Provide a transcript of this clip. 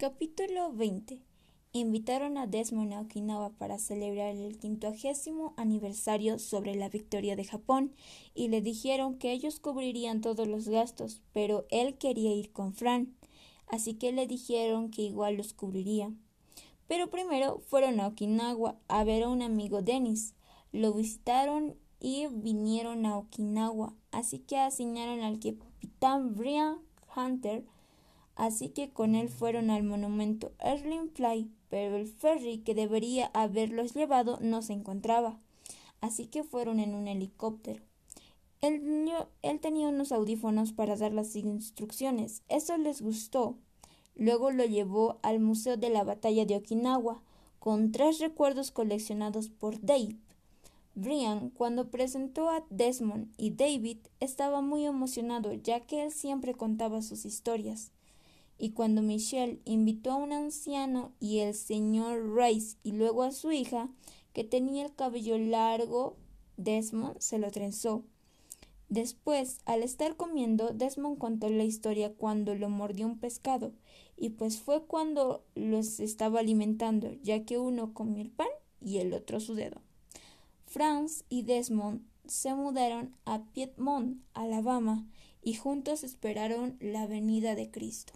Capítulo 20 Invitaron a Desmond a Okinawa para celebrar el quincuagésimo aniversario sobre la victoria de Japón y le dijeron que ellos cubrirían todos los gastos, pero él quería ir con Fran, así que le dijeron que igual los cubriría. Pero primero fueron a Okinawa a ver a un amigo Dennis. Lo visitaron y vinieron a Okinawa, así que asignaron al capitán Brian Hunter así que con él fueron al monumento Erling Fly, pero el ferry que debería haberlos llevado no se encontraba, así que fueron en un helicóptero. Él, él tenía unos audífonos para dar las instrucciones. Eso les gustó. Luego lo llevó al Museo de la Batalla de Okinawa, con tres recuerdos coleccionados por Dave. Brian, cuando presentó a Desmond y David, estaba muy emocionado, ya que él siempre contaba sus historias y cuando Michelle invitó a un anciano y el señor Rice y luego a su hija, que tenía el cabello largo, Desmond se lo trenzó. Después, al estar comiendo, Desmond contó la historia cuando lo mordió un pescado, y pues fue cuando los estaba alimentando, ya que uno comió el pan y el otro su dedo. Franz y Desmond se mudaron a Piedmont, Alabama, y juntos esperaron la venida de Cristo.